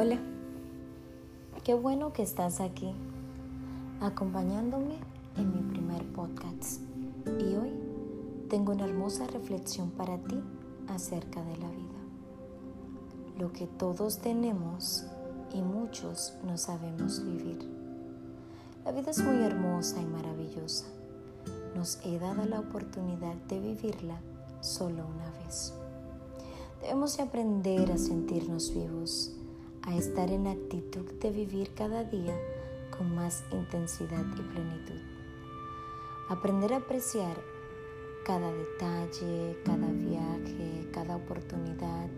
Hola, qué bueno que estás aquí acompañándome en mi primer podcast. Y hoy tengo una hermosa reflexión para ti acerca de la vida. Lo que todos tenemos y muchos no sabemos vivir. La vida es muy hermosa y maravillosa. Nos he dado la oportunidad de vivirla solo una vez. Debemos de aprender a sentirnos vivos, a estar en actitud de vivir cada día con más intensidad y plenitud. Aprender a apreciar cada detalle, cada viaje, cada oportunidad,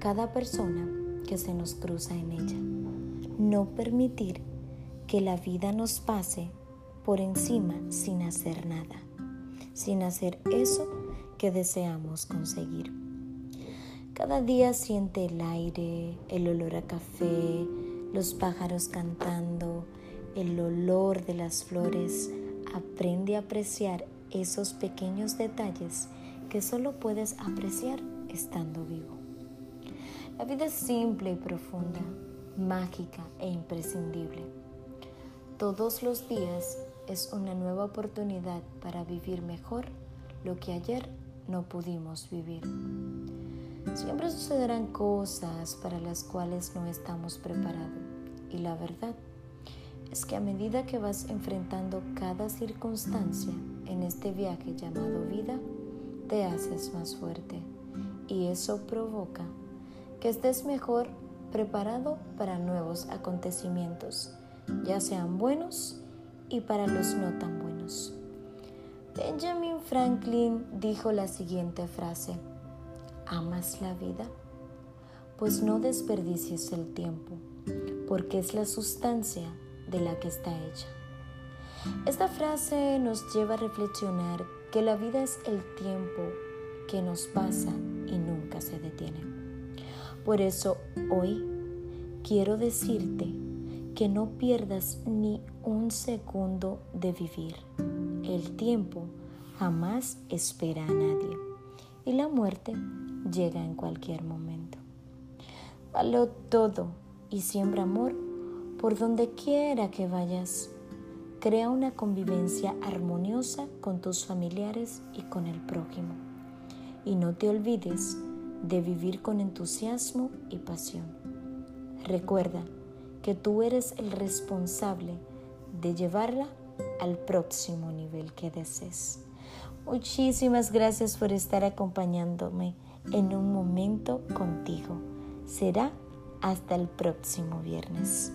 cada persona que se nos cruza en ella. No permitir que la vida nos pase por encima sin hacer nada, sin hacer eso que deseamos conseguir. Cada día siente el aire, el olor a café, los pájaros cantando, el olor de las flores. Aprende a apreciar esos pequeños detalles que solo puedes apreciar estando vivo. La vida es simple y profunda, mágica e imprescindible. Todos los días es una nueva oportunidad para vivir mejor lo que ayer no pudimos vivir. Siempre sucederán cosas para las cuales no estamos preparados. Y la verdad es que a medida que vas enfrentando cada circunstancia en este viaje llamado vida, te haces más fuerte. Y eso provoca que estés mejor preparado para nuevos acontecimientos, ya sean buenos y para los no tan buenos. Benjamin Franklin dijo la siguiente frase. ¿Amas la vida? Pues no desperdicies el tiempo, porque es la sustancia de la que está hecha. Esta frase nos lleva a reflexionar que la vida es el tiempo que nos pasa y nunca se detiene. Por eso hoy quiero decirte que no pierdas ni un segundo de vivir. El tiempo jamás espera a nadie y la muerte llega en cualquier momento. Valo todo y siembra amor por donde quiera que vayas. Crea una convivencia armoniosa con tus familiares y con el prójimo. Y no te olvides de vivir con entusiasmo y pasión. Recuerda que tú eres el responsable de llevarla al próximo nivel que desees. Muchísimas gracias por estar acompañándome en un momento contigo. Será hasta el próximo viernes.